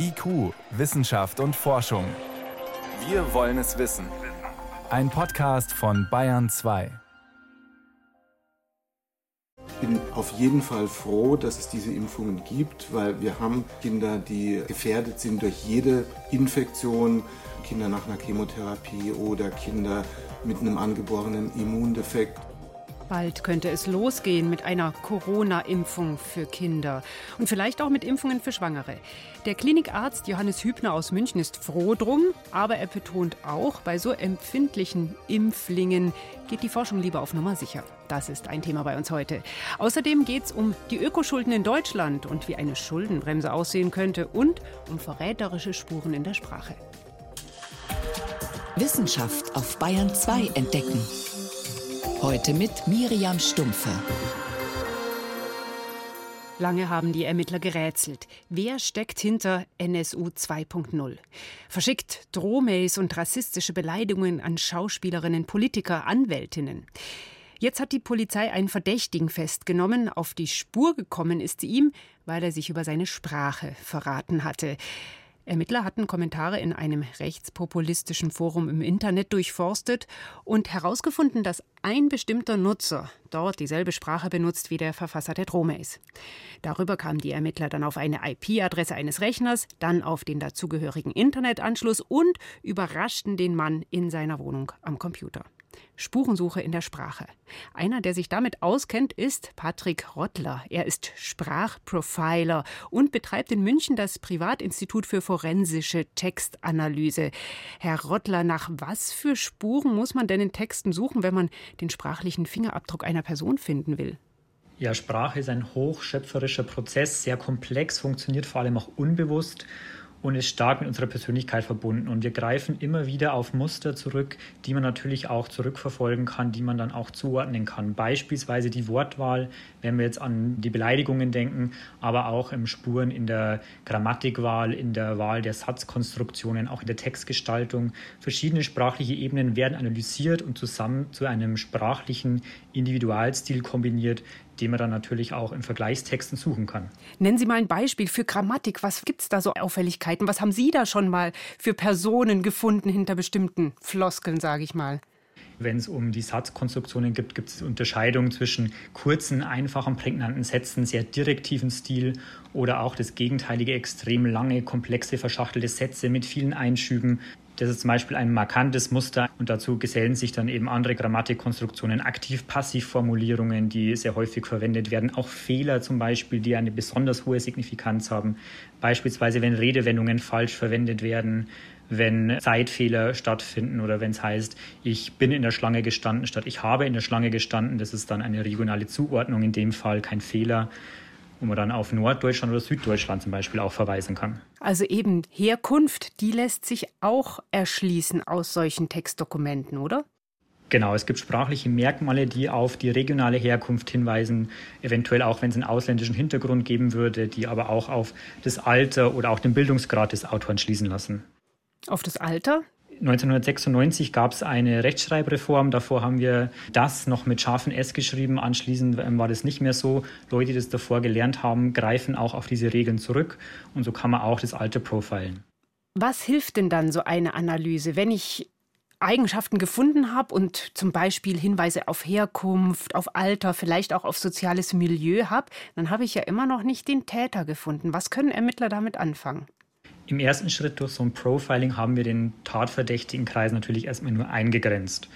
IQ, Wissenschaft und Forschung. Wir wollen es wissen. Ein Podcast von Bayern 2. Ich bin auf jeden Fall froh, dass es diese Impfungen gibt, weil wir haben Kinder, die gefährdet sind durch jede Infektion, Kinder nach einer Chemotherapie oder Kinder mit einem angeborenen Immundefekt. Bald könnte es losgehen mit einer Corona-Impfung für Kinder und vielleicht auch mit Impfungen für Schwangere. Der Klinikarzt Johannes Hübner aus München ist froh drum, aber er betont auch, bei so empfindlichen Impflingen geht die Forschung lieber auf Nummer sicher. Das ist ein Thema bei uns heute. Außerdem geht es um die Ökoschulden in Deutschland und wie eine Schuldenbremse aussehen könnte und um verräterische Spuren in der Sprache. Wissenschaft auf Bayern 2 entdecken. Heute mit Miriam Stumpfe. Lange haben die Ermittler gerätselt. Wer steckt hinter NSU 2.0? Verschickt Drohmails und rassistische Beleidigungen an Schauspielerinnen, Politiker, Anwältinnen. Jetzt hat die Polizei einen Verdächtigen festgenommen. Auf die Spur gekommen ist sie ihm, weil er sich über seine Sprache verraten hatte. Ermittler hatten Kommentare in einem rechtspopulistischen Forum im Internet durchforstet und herausgefunden, dass ein bestimmter Nutzer dort dieselbe Sprache benutzt wie der Verfasser der Drohmails. Darüber kamen die Ermittler dann auf eine IP-Adresse eines Rechners, dann auf den dazugehörigen Internetanschluss und überraschten den Mann in seiner Wohnung am Computer. Spurensuche in der Sprache. Einer, der sich damit auskennt, ist Patrick Rottler. Er ist Sprachprofiler und betreibt in München das Privatinstitut für forensische Textanalyse. Herr Rottler, nach was für Spuren muss man denn in Texten suchen, wenn man den sprachlichen Fingerabdruck einer Person finden will? Ja, Sprache ist ein hochschöpferischer Prozess, sehr komplex, funktioniert vor allem auch unbewusst und ist stark mit unserer Persönlichkeit verbunden. Und wir greifen immer wieder auf Muster zurück, die man natürlich auch zurückverfolgen kann, die man dann auch zuordnen kann. Beispielsweise die Wortwahl, wenn wir jetzt an die Beleidigungen denken, aber auch im Spuren in der Grammatikwahl, in der Wahl der Satzkonstruktionen, auch in der Textgestaltung. Verschiedene sprachliche Ebenen werden analysiert und zusammen zu einem sprachlichen Individualstil kombiniert, den man dann natürlich auch in Vergleichstexten suchen kann. Nennen Sie mal ein Beispiel für Grammatik. Was gibt es da so Auffälligkeiten? Was haben Sie da schon mal für Personen gefunden hinter bestimmten Floskeln, sage ich mal? Wenn es um die Satzkonstruktionen gibt, gibt es Unterscheidungen zwischen kurzen, einfachen, prägnanten Sätzen, sehr direktiven Stil oder auch das gegenteilige, extrem lange, komplexe, verschachtelte Sätze mit vielen Einschüben. Das ist zum Beispiel ein markantes Muster und dazu gesellen sich dann eben andere Grammatikkonstruktionen, Aktiv-Passiv-Formulierungen, die sehr häufig verwendet werden, auch Fehler zum Beispiel, die eine besonders hohe Signifikanz haben. Beispielsweise, wenn Redewendungen falsch verwendet werden, wenn Zeitfehler stattfinden oder wenn es heißt, ich bin in der Schlange gestanden statt ich habe in der Schlange gestanden. Das ist dann eine regionale Zuordnung, in dem Fall kein Fehler wo man dann auf Norddeutschland oder Süddeutschland zum Beispiel auch verweisen kann. Also eben Herkunft, die lässt sich auch erschließen aus solchen Textdokumenten, oder? Genau, es gibt sprachliche Merkmale, die auf die regionale Herkunft hinweisen, eventuell auch, wenn es einen ausländischen Hintergrund geben würde, die aber auch auf das Alter oder auch den Bildungsgrad des Autoren schließen lassen. Auf das Alter? 1996 gab es eine Rechtschreibreform. Davor haben wir das noch mit scharfen S geschrieben. Anschließend ähm, war das nicht mehr so. Leute, die das davor gelernt haben, greifen auch auf diese Regeln zurück. Und so kann man auch das Alte profilen. Was hilft denn dann so eine Analyse, wenn ich Eigenschaften gefunden habe und zum Beispiel Hinweise auf Herkunft, auf Alter, vielleicht auch auf soziales Milieu habe, dann habe ich ja immer noch nicht den Täter gefunden. Was können Ermittler damit anfangen? Im ersten Schritt durch so ein Profiling haben wir den tatverdächtigen Kreis natürlich erstmal nur eingegrenzt.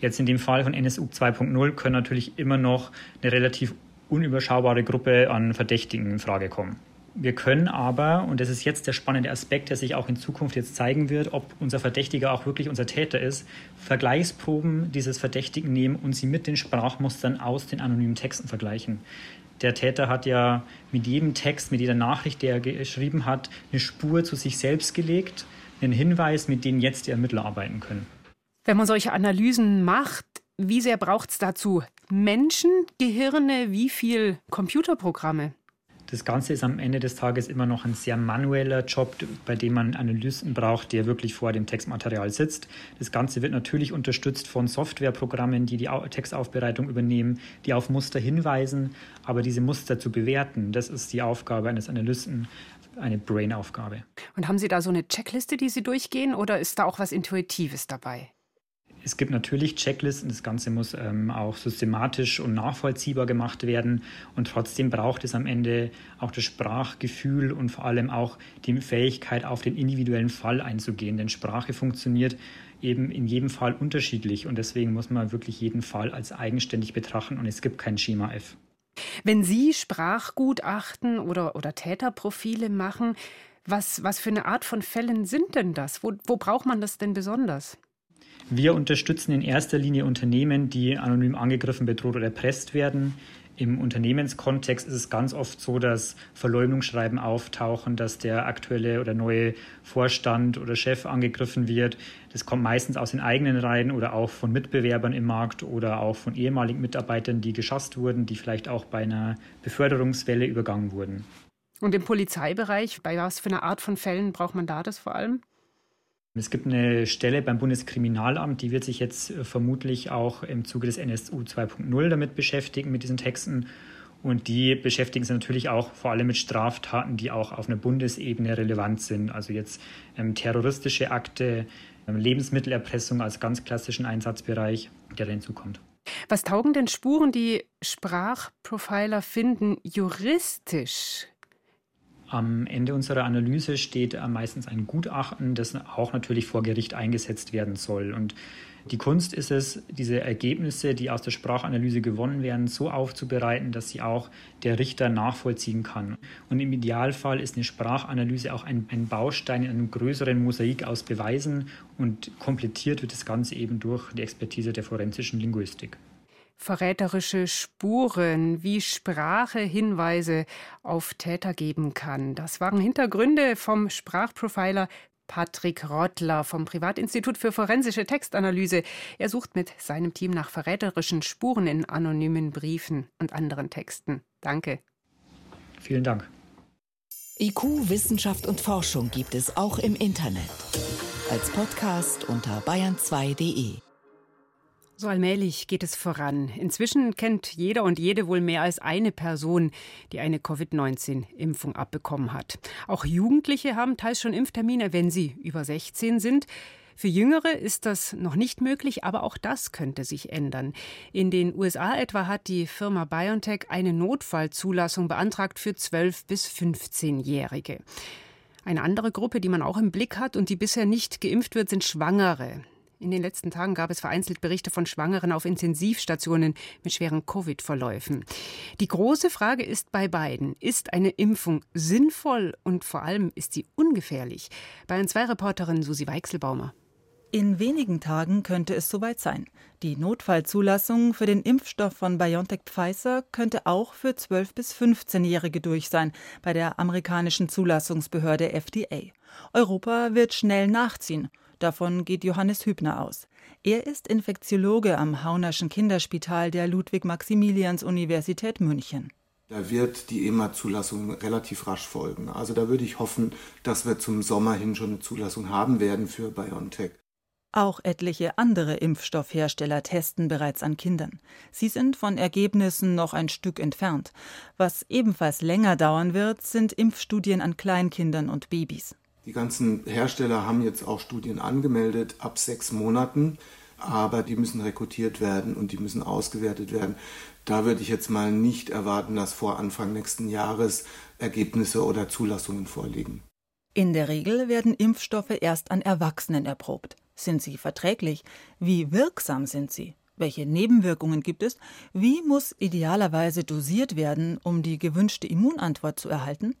Jetzt in dem Fall von NSU 2.0 können natürlich immer noch eine relativ unüberschaubare Gruppe an Verdächtigen in Frage kommen. Wir können aber, und das ist jetzt der spannende Aspekt, der sich auch in Zukunft jetzt zeigen wird, ob unser Verdächtiger auch wirklich unser Täter ist, Vergleichsproben dieses Verdächtigen nehmen und sie mit den Sprachmustern aus den anonymen Texten vergleichen der Täter hat ja mit jedem Text, mit jeder Nachricht, die er geschrieben hat, eine Spur zu sich selbst gelegt, einen Hinweis, mit dem jetzt die Ermittler arbeiten können. Wenn man solche Analysen macht, wie sehr braucht es dazu Menschen, Gehirne, wie viel Computerprogramme? Das Ganze ist am Ende des Tages immer noch ein sehr manueller Job, bei dem man Analysten braucht, der wirklich vor dem Textmaterial sitzt. Das Ganze wird natürlich unterstützt von Softwareprogrammen, die die Textaufbereitung übernehmen, die auf Muster hinweisen, aber diese Muster zu bewerten, das ist die Aufgabe eines Analysten, eine Brain-Aufgabe. Und haben Sie da so eine Checkliste, die Sie durchgehen oder ist da auch was Intuitives dabei? Es gibt natürlich Checklisten, das Ganze muss ähm, auch systematisch und nachvollziehbar gemacht werden und trotzdem braucht es am Ende auch das Sprachgefühl und vor allem auch die Fähigkeit, auf den individuellen Fall einzugehen, denn Sprache funktioniert eben in jedem Fall unterschiedlich und deswegen muss man wirklich jeden Fall als eigenständig betrachten und es gibt kein Schema F. Wenn Sie Sprachgutachten oder, oder Täterprofile machen, was, was für eine Art von Fällen sind denn das? Wo, wo braucht man das denn besonders? Wir unterstützen in erster Linie Unternehmen, die anonym angegriffen, bedroht oder erpresst werden. Im Unternehmenskontext ist es ganz oft so, dass Verleumdungsschreiben auftauchen, dass der aktuelle oder neue Vorstand oder Chef angegriffen wird. Das kommt meistens aus den eigenen Reihen oder auch von Mitbewerbern im Markt oder auch von ehemaligen Mitarbeitern, die geschasst wurden, die vielleicht auch bei einer Beförderungswelle übergangen wurden. Und im Polizeibereich, bei was für einer Art von Fällen braucht man da das vor allem? Es gibt eine Stelle beim Bundeskriminalamt, die wird sich jetzt äh, vermutlich auch im Zuge des NSU 2.0 damit beschäftigen, mit diesen Texten. Und die beschäftigen sich natürlich auch vor allem mit Straftaten, die auch auf einer Bundesebene relevant sind. Also jetzt ähm, terroristische Akte, ähm, Lebensmittelerpressung als ganz klassischen Einsatzbereich, der da hinzukommt. Was taugen denn Spuren, die Sprachprofiler finden, juristisch? Am Ende unserer Analyse steht meistens ein Gutachten, das auch natürlich vor Gericht eingesetzt werden soll. Und die Kunst ist es, diese Ergebnisse, die aus der Sprachanalyse gewonnen werden, so aufzubereiten, dass sie auch der Richter nachvollziehen kann. Und im Idealfall ist eine Sprachanalyse auch ein, ein Baustein in einem größeren Mosaik aus Beweisen und komplettiert wird das Ganze eben durch die Expertise der forensischen Linguistik verräterische Spuren, wie Sprache Hinweise auf Täter geben kann. Das waren Hintergründe vom Sprachprofiler Patrick Rottler vom Privatinstitut für forensische Textanalyse. Er sucht mit seinem Team nach verräterischen Spuren in anonymen Briefen und anderen Texten. Danke. Vielen Dank. IQ, Wissenschaft und Forschung gibt es auch im Internet. Als Podcast unter bayern2.de. So allmählich geht es voran. Inzwischen kennt jeder und jede wohl mehr als eine Person, die eine Covid-19-Impfung abbekommen hat. Auch Jugendliche haben teils schon Impftermine, wenn sie über 16 sind. Für Jüngere ist das noch nicht möglich, aber auch das könnte sich ändern. In den USA etwa hat die Firma BioNTech eine Notfallzulassung beantragt für 12- bis 15-Jährige. Eine andere Gruppe, die man auch im Blick hat und die bisher nicht geimpft wird, sind Schwangere. In den letzten Tagen gab es vereinzelt Berichte von Schwangeren auf Intensivstationen mit schweren Covid-Verläufen. Die große Frage ist bei beiden, ist eine Impfung sinnvoll und vor allem ist sie ungefährlich? Bayern 2 Reporterin Susi Weichselbaumer. In wenigen Tagen könnte es soweit sein. Die Notfallzulassung für den Impfstoff von BioNTech Pfizer könnte auch für 12- bis 15-Jährige durch sein bei der amerikanischen Zulassungsbehörde FDA. Europa wird schnell nachziehen. Davon geht Johannes Hübner aus. Er ist Infektiologe am Haunerschen Kinderspital der Ludwig-Maximilians-Universität München. Da wird die EMA-Zulassung relativ rasch folgen. Also da würde ich hoffen, dass wir zum Sommer hin schon eine Zulassung haben werden für BioNTech. Auch etliche andere Impfstoffhersteller testen bereits an Kindern. Sie sind von Ergebnissen noch ein Stück entfernt. Was ebenfalls länger dauern wird, sind Impfstudien an Kleinkindern und Babys. Die ganzen Hersteller haben jetzt auch Studien angemeldet ab sechs Monaten, aber die müssen rekrutiert werden und die müssen ausgewertet werden. Da würde ich jetzt mal nicht erwarten, dass vor Anfang nächsten Jahres Ergebnisse oder Zulassungen vorliegen. In der Regel werden Impfstoffe erst an Erwachsenen erprobt. Sind sie verträglich? Wie wirksam sind sie? Welche Nebenwirkungen gibt es? Wie muss idealerweise dosiert werden, um die gewünschte Immunantwort zu erhalten?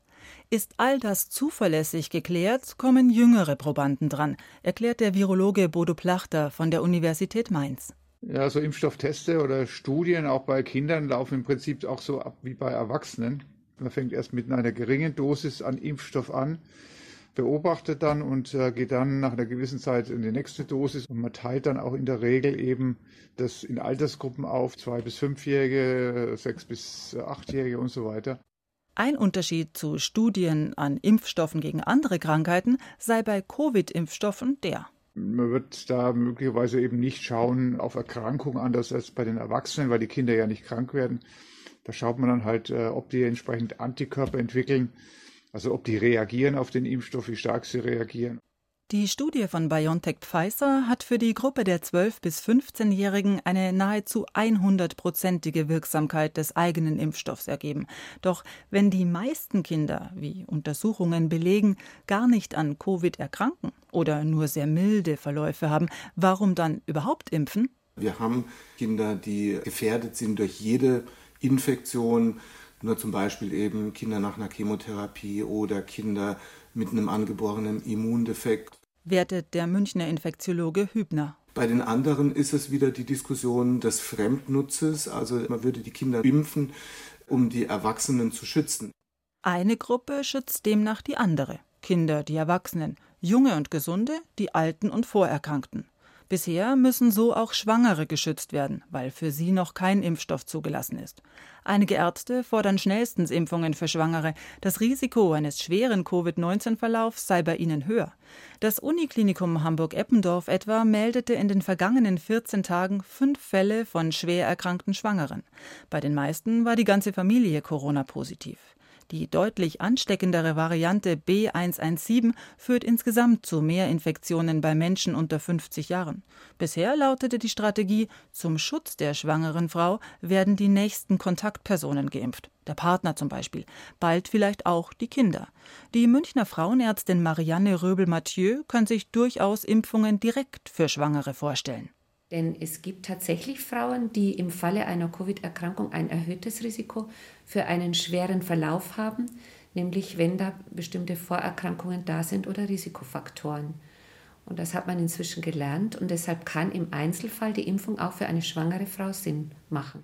Ist all das zuverlässig geklärt, kommen jüngere Probanden dran, erklärt der Virologe Bodo Plachter von der Universität Mainz. Ja, so Impfstoffteste oder Studien auch bei Kindern laufen im Prinzip auch so ab wie bei Erwachsenen. Man fängt erst mit einer geringen Dosis an Impfstoff an, beobachtet dann und äh, geht dann nach einer gewissen Zeit in die nächste Dosis und man teilt dann auch in der Regel eben das in Altersgruppen auf, zwei bis fünfjährige, sechs bis achtjährige und so weiter. Ein Unterschied zu Studien an Impfstoffen gegen andere Krankheiten sei bei Covid-Impfstoffen der. Man wird da möglicherweise eben nicht schauen auf Erkrankungen anders als bei den Erwachsenen, weil die Kinder ja nicht krank werden. Da schaut man dann halt, äh, ob die entsprechend Antikörper entwickeln. Also ob die reagieren auf den Impfstoff, wie stark sie reagieren. Die Studie von BioNTech Pfizer hat für die Gruppe der 12- bis 15-Jährigen eine nahezu 100-prozentige Wirksamkeit des eigenen Impfstoffs ergeben. Doch wenn die meisten Kinder, wie Untersuchungen belegen, gar nicht an Covid erkranken oder nur sehr milde Verläufe haben, warum dann überhaupt impfen? Wir haben Kinder, die gefährdet sind durch jede Infektion, nur zum Beispiel eben Kinder nach einer Chemotherapie oder Kinder mit einem angeborenen Immundefekt. Wertet der Münchner Infektiologe Hübner. Bei den anderen ist es wieder die Diskussion des Fremdnutzes, also man würde die Kinder impfen, um die Erwachsenen zu schützen. Eine Gruppe schützt demnach die andere. Kinder, die Erwachsenen, junge und gesunde, die Alten und Vorerkrankten. Bisher müssen so auch Schwangere geschützt werden, weil für sie noch kein Impfstoff zugelassen ist. Einige Ärzte fordern schnellstens Impfungen für Schwangere. Das Risiko eines schweren Covid-19-Verlaufs sei bei ihnen höher. Das Uniklinikum Hamburg-Eppendorf etwa meldete in den vergangenen 14 Tagen fünf Fälle von schwer erkrankten Schwangeren. Bei den meisten war die ganze Familie Corona-positiv. Die deutlich ansteckendere Variante B117 führt insgesamt zu mehr Infektionen bei Menschen unter 50 Jahren. Bisher lautete die Strategie, zum Schutz der schwangeren Frau werden die nächsten Kontaktpersonen geimpft. Der Partner zum Beispiel. Bald vielleicht auch die Kinder. Die Münchner Frauenärztin Marianne Röbel-Mathieu kann sich durchaus Impfungen direkt für Schwangere vorstellen. Denn es gibt tatsächlich Frauen, die im Falle einer Covid-Erkrankung ein erhöhtes Risiko für einen schweren Verlauf haben, nämlich wenn da bestimmte Vorerkrankungen da sind oder Risikofaktoren. Und das hat man inzwischen gelernt und deshalb kann im Einzelfall die Impfung auch für eine schwangere Frau Sinn machen.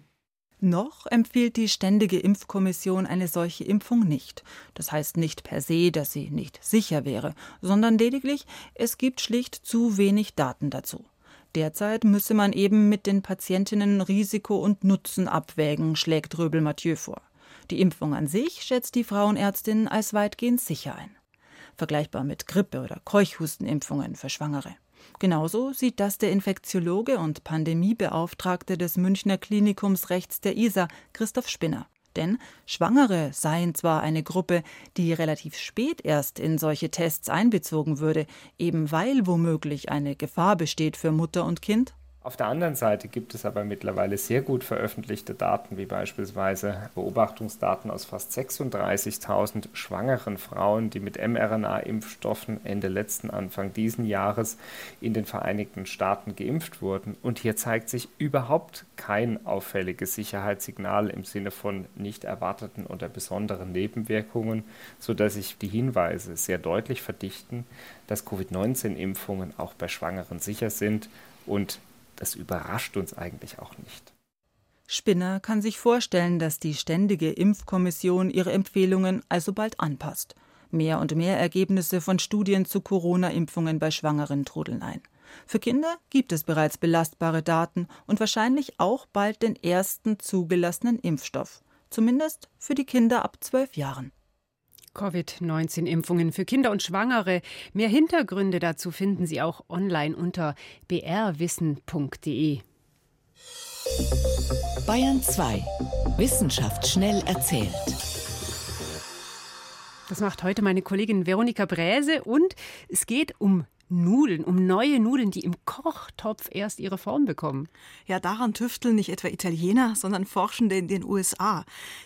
Noch empfiehlt die Ständige Impfkommission eine solche Impfung nicht. Das heißt nicht per se, dass sie nicht sicher wäre, sondern lediglich, es gibt schlicht zu wenig Daten dazu. Derzeit müsse man eben mit den Patientinnen Risiko und Nutzen abwägen, schlägt Röbel-Mathieu vor. Die Impfung an sich schätzt die Frauenärztin als weitgehend sicher ein. Vergleichbar mit Grippe- oder Keuchhustenimpfungen für Schwangere. Genauso sieht das der Infektiologe und Pandemiebeauftragte des Münchner Klinikums rechts der ISA, Christoph Spinner. Denn Schwangere seien zwar eine Gruppe, die relativ spät erst in solche Tests einbezogen würde, eben weil womöglich eine Gefahr besteht für Mutter und Kind, auf der anderen Seite gibt es aber mittlerweile sehr gut veröffentlichte Daten, wie beispielsweise Beobachtungsdaten aus fast 36.000 schwangeren Frauen, die mit mRNA-Impfstoffen Ende letzten, Anfang diesen Jahres in den Vereinigten Staaten geimpft wurden. Und hier zeigt sich überhaupt kein auffälliges Sicherheitssignal im Sinne von nicht erwarteten oder besonderen Nebenwirkungen, sodass sich die Hinweise sehr deutlich verdichten, dass Covid-19-Impfungen auch bei Schwangeren sicher sind und das überrascht uns eigentlich auch nicht. Spinner kann sich vorstellen, dass die Ständige Impfkommission ihre Empfehlungen alsobald anpasst. Mehr und mehr Ergebnisse von Studien zu Corona-Impfungen bei Schwangeren trudeln ein. Für Kinder gibt es bereits belastbare Daten und wahrscheinlich auch bald den ersten zugelassenen Impfstoff. Zumindest für die Kinder ab zwölf Jahren. Covid-19-Impfungen für Kinder und Schwangere. Mehr Hintergründe dazu finden Sie auch online unter brwissen.de. Bayern 2. Wissenschaft schnell erzählt. Das macht heute meine Kollegin Veronika Bräse und es geht um Nudeln, um neue Nudeln, die im Kochtopf erst ihre Form bekommen. Ja, daran tüfteln nicht etwa Italiener, sondern Forschende in den USA.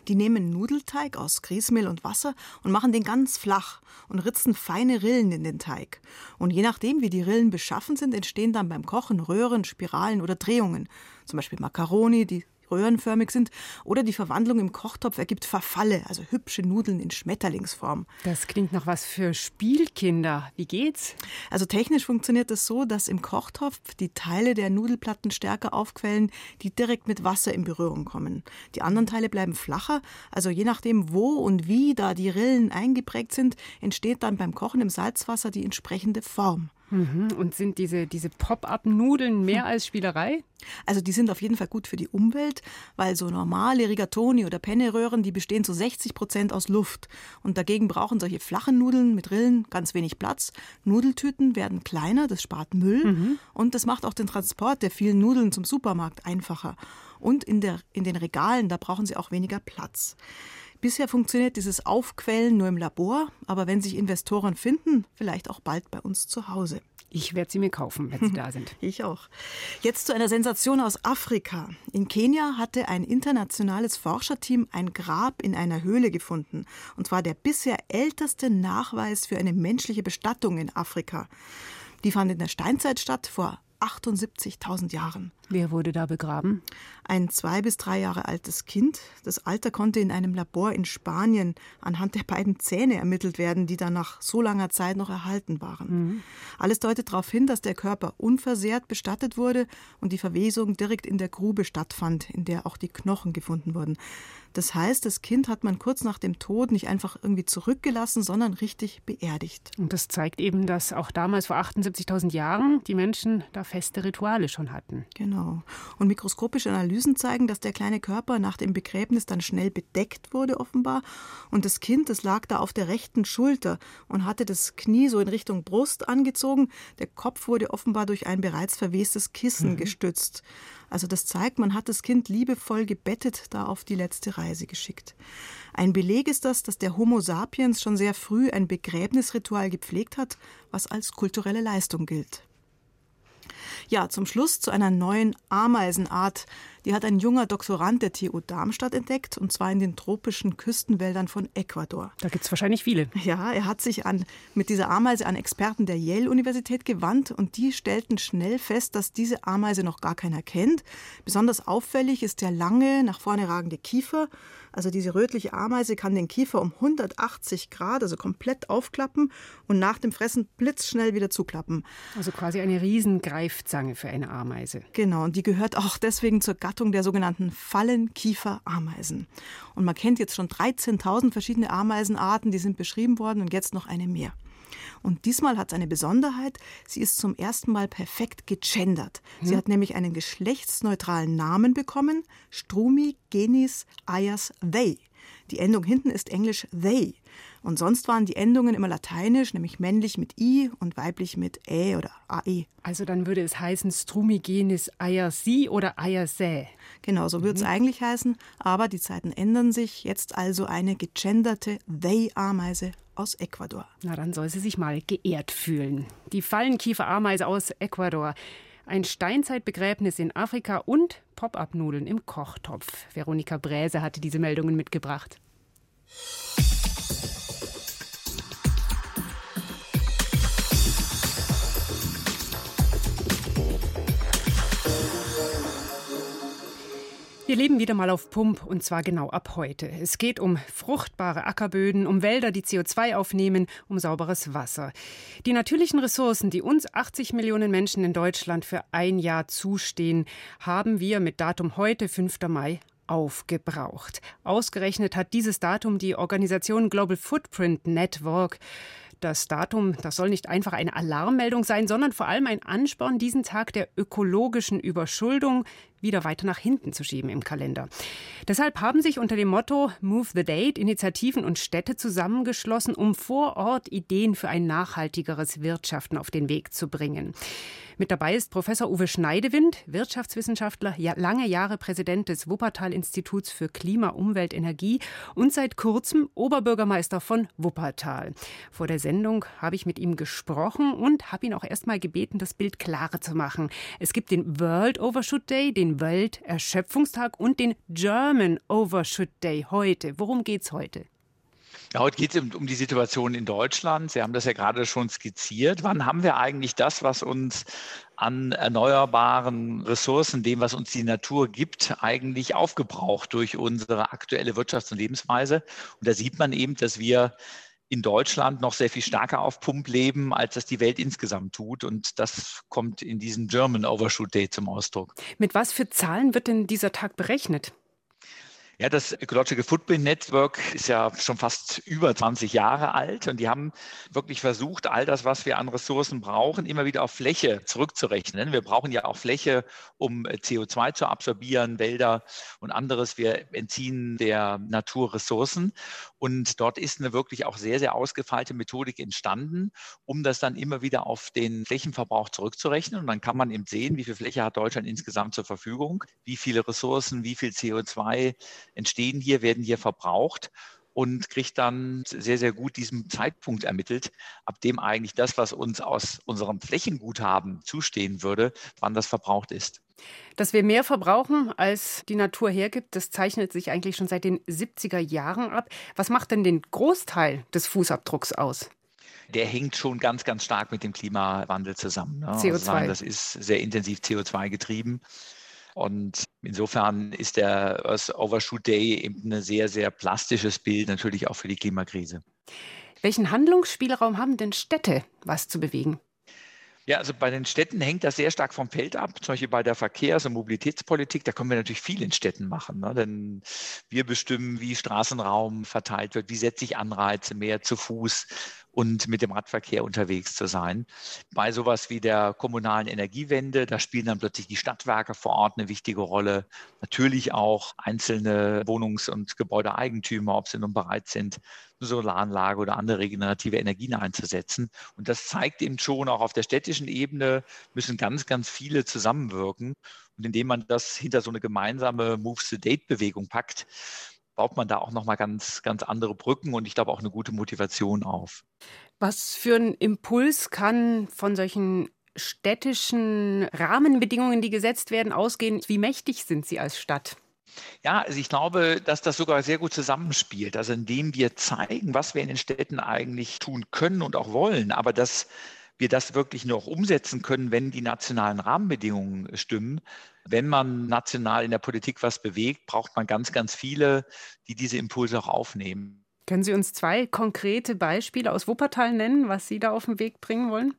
Die nehmen Nudelteig aus Grießmehl und Wasser und machen den ganz flach und ritzen feine Rillen in den Teig. Und je nachdem, wie die Rillen beschaffen sind, entstehen dann beim Kochen Röhren, Spiralen oder Drehungen. Zum Beispiel Macaroni, die röhrenförmig sind. Oder die Verwandlung im Kochtopf ergibt Verfalle, also hübsche Nudeln in Schmetterlingsform. Das klingt noch was für Spielkinder. Wie geht's? Also technisch funktioniert es das so, dass im Kochtopf die Teile der Nudelplatten stärker aufquellen, die direkt mit Wasser in Berührung kommen. Die anderen Teile bleiben flacher. Also je nachdem, wo und wie da die Rillen eingeprägt sind, entsteht dann beim Kochen im Salzwasser die entsprechende Form. Mhm. Und sind diese, diese Pop-up-Nudeln mehr hm. als Spielerei? Also die sind auf jeden Fall gut für die Umwelt, weil so normale Rigatoni oder Penne-Röhren, die bestehen zu 60 Prozent aus Luft. Und dagegen brauchen solche flachen Nudeln mit Rillen ganz wenig Platz. Nudeltüten werden kleiner, das spart Müll mhm. und das macht auch den Transport der vielen Nudeln zum Supermarkt einfacher. Und in, der, in den Regalen, da brauchen sie auch weniger Platz. Bisher funktioniert dieses Aufquellen nur im Labor, aber wenn sich Investoren finden, vielleicht auch bald bei uns zu Hause. Ich werde sie mir kaufen, wenn sie da sind. Ich auch. Jetzt zu einer Sensation aus Afrika. In Kenia hatte ein internationales Forscherteam ein Grab in einer Höhle gefunden. Und zwar der bisher älteste Nachweis für eine menschliche Bestattung in Afrika. Die fand in der Steinzeit statt, vor 78.000 Jahren. Wer wurde da begraben? Ein zwei bis drei Jahre altes Kind. Das Alter konnte in einem Labor in Spanien anhand der beiden Zähne ermittelt werden, die dann nach so langer Zeit noch erhalten waren. Mhm. Alles deutet darauf hin, dass der Körper unversehrt bestattet wurde und die Verwesung direkt in der Grube stattfand, in der auch die Knochen gefunden wurden. Das heißt, das Kind hat man kurz nach dem Tod nicht einfach irgendwie zurückgelassen, sondern richtig beerdigt. Und das zeigt eben, dass auch damals vor 78.000 Jahren die Menschen da feste Rituale schon hatten. Genau. Und mikroskopische Analysen zeigen, dass der kleine Körper nach dem Begräbnis dann schnell bedeckt wurde, offenbar. Und das Kind, das lag da auf der rechten Schulter und hatte das Knie so in Richtung Brust angezogen. Der Kopf wurde offenbar durch ein bereits verwestes Kissen mhm. gestützt. Also das zeigt, man hat das Kind liebevoll gebettet da auf die letzte Reise geschickt. Ein Beleg ist das, dass der Homo sapiens schon sehr früh ein Begräbnisritual gepflegt hat, was als kulturelle Leistung gilt. Ja, zum Schluss zu einer neuen Ameisenart, die hat ein junger Doktorand der TU Darmstadt entdeckt, und zwar in den tropischen Küstenwäldern von Ecuador. Da gibt es wahrscheinlich viele. Ja, er hat sich an, mit dieser Ameise an Experten der Yale-Universität gewandt und die stellten schnell fest, dass diese Ameise noch gar keiner kennt. Besonders auffällig ist der lange, nach vorne ragende Kiefer. Also diese rötliche Ameise kann den Kiefer um 180 Grad, also komplett aufklappen und nach dem Fressen blitzschnell wieder zuklappen. Also quasi eine Riesengreifzange für eine Ameise. Genau, und die gehört auch deswegen zur Gattung der sogenannten Fallenkiefer-Ameisen. Und man kennt jetzt schon 13.000 verschiedene Ameisenarten, die sind beschrieben worden und jetzt noch eine mehr. Und diesmal hat es eine Besonderheit, sie ist zum ersten Mal perfekt gegendert. Hm. Sie hat nämlich einen geschlechtsneutralen Namen bekommen, Strumi Genis Ayas They. Die Endung hinten ist englisch they. Und sonst waren die Endungen immer lateinisch, nämlich männlich mit i und weiblich mit ä oder ae. Also dann würde es heißen Strumigenis ayasi oder ayasä. Genau, so würde es mhm. eigentlich heißen, aber die Zeiten ändern sich. Jetzt also eine gegenderte They-Ameise aus Ecuador. Na, dann soll sie sich mal geehrt fühlen. Die Fallenkiefer-Ameise aus Ecuador. Ein Steinzeitbegräbnis in Afrika und Pop-up-Nudeln im Kochtopf. Veronika Bräse hatte diese Meldungen mitgebracht. Wir leben wieder mal auf Pump und zwar genau ab heute. Es geht um fruchtbare Ackerböden, um Wälder, die CO2 aufnehmen, um sauberes Wasser. Die natürlichen Ressourcen, die uns 80 Millionen Menschen in Deutschland für ein Jahr zustehen, haben wir mit Datum heute, 5. Mai, aufgebraucht. Ausgerechnet hat dieses Datum die Organisation Global Footprint Network das Datum, das soll nicht einfach eine Alarmmeldung sein, sondern vor allem ein Ansporn, diesen Tag der ökologischen Überschuldung wieder weiter nach hinten zu schieben im Kalender. Deshalb haben sich unter dem Motto Move the Date Initiativen und Städte zusammengeschlossen, um vor Ort Ideen für ein nachhaltigeres Wirtschaften auf den Weg zu bringen. Mit dabei ist Professor Uwe Schneidewind, Wirtschaftswissenschaftler, lange Jahre Präsident des Wuppertal-Instituts für Klima, Umwelt, Energie und seit kurzem Oberbürgermeister von Wuppertal. Vor der Sendung habe ich mit ihm gesprochen und habe ihn auch erstmal gebeten, das Bild klarer zu machen. Es gibt den World Overshoot Day, den Welterschöpfungstag und den German Overshoot Day heute. Worum geht's heute? Ja, heute geht es um, um die Situation in Deutschland. Sie haben das ja gerade schon skizziert. Wann haben wir eigentlich das, was uns an erneuerbaren Ressourcen, dem, was uns die Natur gibt, eigentlich aufgebraucht durch unsere aktuelle Wirtschafts- und Lebensweise? Und da sieht man eben, dass wir in Deutschland noch sehr viel stärker auf Pump leben, als das die Welt insgesamt tut. Und das kommt in diesem German Overshoot Day zum Ausdruck. Mit was für Zahlen wird denn dieser Tag berechnet? Ja, das Ecological Footprint Network ist ja schon fast über 20 Jahre alt und die haben wirklich versucht, all das, was wir an Ressourcen brauchen, immer wieder auf Fläche zurückzurechnen. Wir brauchen ja auch Fläche, um CO2 zu absorbieren, Wälder und anderes. Wir entziehen der Natur Ressourcen und dort ist eine wirklich auch sehr, sehr ausgefeilte Methodik entstanden, um das dann immer wieder auf den Flächenverbrauch zurückzurechnen. Und dann kann man eben sehen, wie viel Fläche hat Deutschland insgesamt zur Verfügung, wie viele Ressourcen, wie viel CO2 entstehen hier, werden hier verbraucht und kriegt dann sehr, sehr gut diesen Zeitpunkt ermittelt, ab dem eigentlich das, was uns aus unserem Flächenguthaben zustehen würde, wann das verbraucht ist. Dass wir mehr verbrauchen, als die Natur hergibt, das zeichnet sich eigentlich schon seit den 70er Jahren ab. Was macht denn den Großteil des Fußabdrucks aus? der hängt schon ganz, ganz stark mit dem Klimawandel zusammen. Ne? CO2. Also das ist sehr intensiv CO2 getrieben. Und insofern ist der Earth Overshoot Day eben ein sehr, sehr plastisches Bild natürlich auch für die Klimakrise. Welchen Handlungsspielraum haben denn Städte, was zu bewegen? Ja, also bei den Städten hängt das sehr stark vom Feld ab. Zum Beispiel bei der Verkehrs- und Mobilitätspolitik, da können wir natürlich viel in Städten machen. Ne? Denn wir bestimmen, wie Straßenraum verteilt wird, wie setze ich Anreize mehr zu Fuß und mit dem Radverkehr unterwegs zu sein. Bei sowas wie der kommunalen Energiewende, da spielen dann plötzlich die Stadtwerke vor Ort eine wichtige Rolle. Natürlich auch einzelne Wohnungs- und Gebäudeeigentümer, ob sie nun bereit sind, eine Solaranlage oder andere regenerative Energien einzusetzen. Und das zeigt eben schon, auch auf der städtischen Ebene müssen ganz, ganz viele zusammenwirken. Und indem man das hinter so eine gemeinsame Moves-to-Date-Bewegung packt, baut man da auch nochmal ganz, ganz andere Brücken und ich glaube auch eine gute Motivation auf. Was für ein Impuls kann von solchen städtischen Rahmenbedingungen, die gesetzt werden, ausgehen? Wie mächtig sind sie als Stadt? Ja, also ich glaube, dass das sogar sehr gut zusammenspielt. Also indem wir zeigen, was wir in den Städten eigentlich tun können und auch wollen, aber dass wir das wirklich auch umsetzen können, wenn die nationalen Rahmenbedingungen stimmen. Wenn man national in der Politik was bewegt, braucht man ganz, ganz viele, die diese Impulse auch aufnehmen. Können Sie uns zwei konkrete Beispiele aus Wuppertal nennen, was Sie da auf den Weg bringen wollen?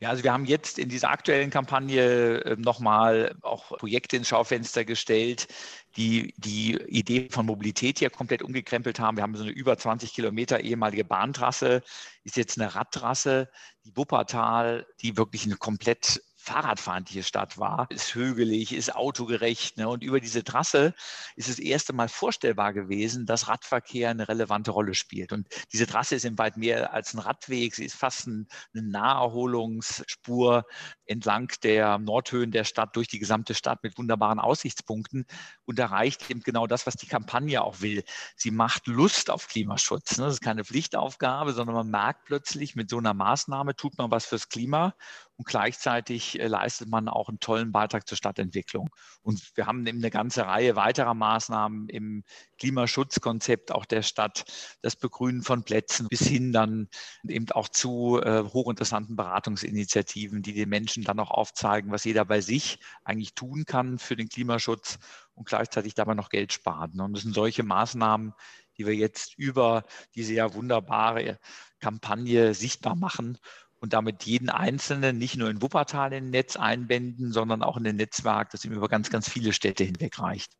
Ja, also wir haben jetzt in dieser aktuellen Kampagne äh, nochmal auch Projekte ins Schaufenster gestellt, die die Idee von Mobilität hier komplett umgekrempelt haben. Wir haben so eine über 20 Kilometer ehemalige Bahntrasse, ist jetzt eine Radtrasse, die Wuppertal, die wirklich eine komplett fahrradfeindliche Stadt war, ist hügelig, ist autogerecht. Ne? Und über diese Trasse ist das erste Mal vorstellbar gewesen, dass Radverkehr eine relevante Rolle spielt. Und diese Trasse ist im weit mehr als ein Radweg. Sie ist fast ein, eine Naherholungsspur entlang der Nordhöhen der Stadt durch die gesamte Stadt mit wunderbaren Aussichtspunkten und erreicht eben genau das, was die Kampagne auch will. Sie macht Lust auf Klimaschutz. Ne? Das ist keine Pflichtaufgabe, sondern man merkt plötzlich, mit so einer Maßnahme tut man was fürs Klima und gleichzeitig äh, leistet man auch einen tollen Beitrag zur Stadtentwicklung. Und wir haben eben eine ganze Reihe weiterer Maßnahmen im Klimaschutzkonzept auch der Stadt, das Begrünen von Plätzen bis hin dann eben auch zu äh, hochinteressanten Beratungsinitiativen, die den Menschen dann auch aufzeigen, was jeder bei sich eigentlich tun kann für den Klimaschutz und gleichzeitig dabei noch Geld sparen. Und das sind solche Maßnahmen, die wir jetzt über diese ja wunderbare Kampagne sichtbar machen und damit jeden Einzelnen nicht nur in Wuppertal in ein Netz einbinden, sondern auch in ein Netzwerk, das ihm über ganz, ganz viele Städte hinweg reicht.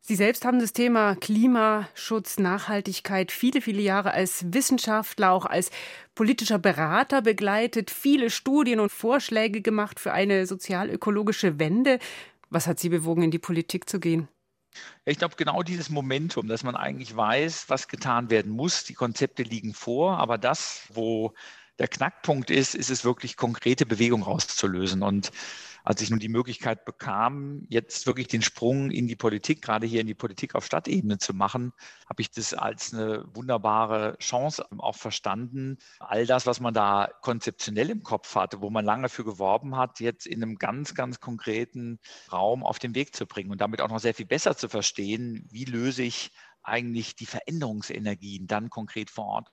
Sie selbst haben das Thema Klimaschutz, Nachhaltigkeit viele, viele Jahre als Wissenschaftler, auch als politischer Berater begleitet, viele Studien und Vorschläge gemacht für eine sozial-ökologische Wende. Was hat Sie bewogen, in die Politik zu gehen? Ich glaube, genau dieses Momentum, dass man eigentlich weiß, was getan werden muss. Die Konzepte liegen vor, aber das, wo der Knackpunkt ist, ist es wirklich konkrete Bewegung rauszulösen. Und als ich nun die Möglichkeit bekam, jetzt wirklich den Sprung in die Politik, gerade hier in die Politik auf Stadtebene zu machen, habe ich das als eine wunderbare Chance auch verstanden, all das, was man da konzeptionell im Kopf hatte, wo man lange für geworben hat, jetzt in einem ganz, ganz konkreten Raum auf den Weg zu bringen und damit auch noch sehr viel besser zu verstehen, wie löse ich eigentlich die Veränderungsenergien dann konkret vor Ort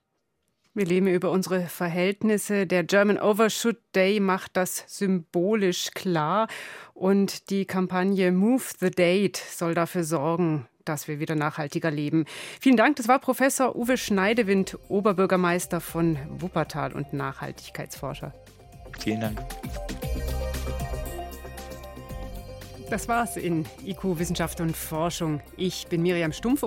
wir leben über unsere Verhältnisse. Der German Overshoot Day macht das symbolisch klar. Und die Kampagne Move the Date soll dafür sorgen, dass wir wieder nachhaltiger leben. Vielen Dank. Das war Professor Uwe Schneidewind, Oberbürgermeister von Wuppertal und Nachhaltigkeitsforscher. Vielen Dank. Das war's in IQ Wissenschaft und Forschung. Ich bin Miriam Stumpf.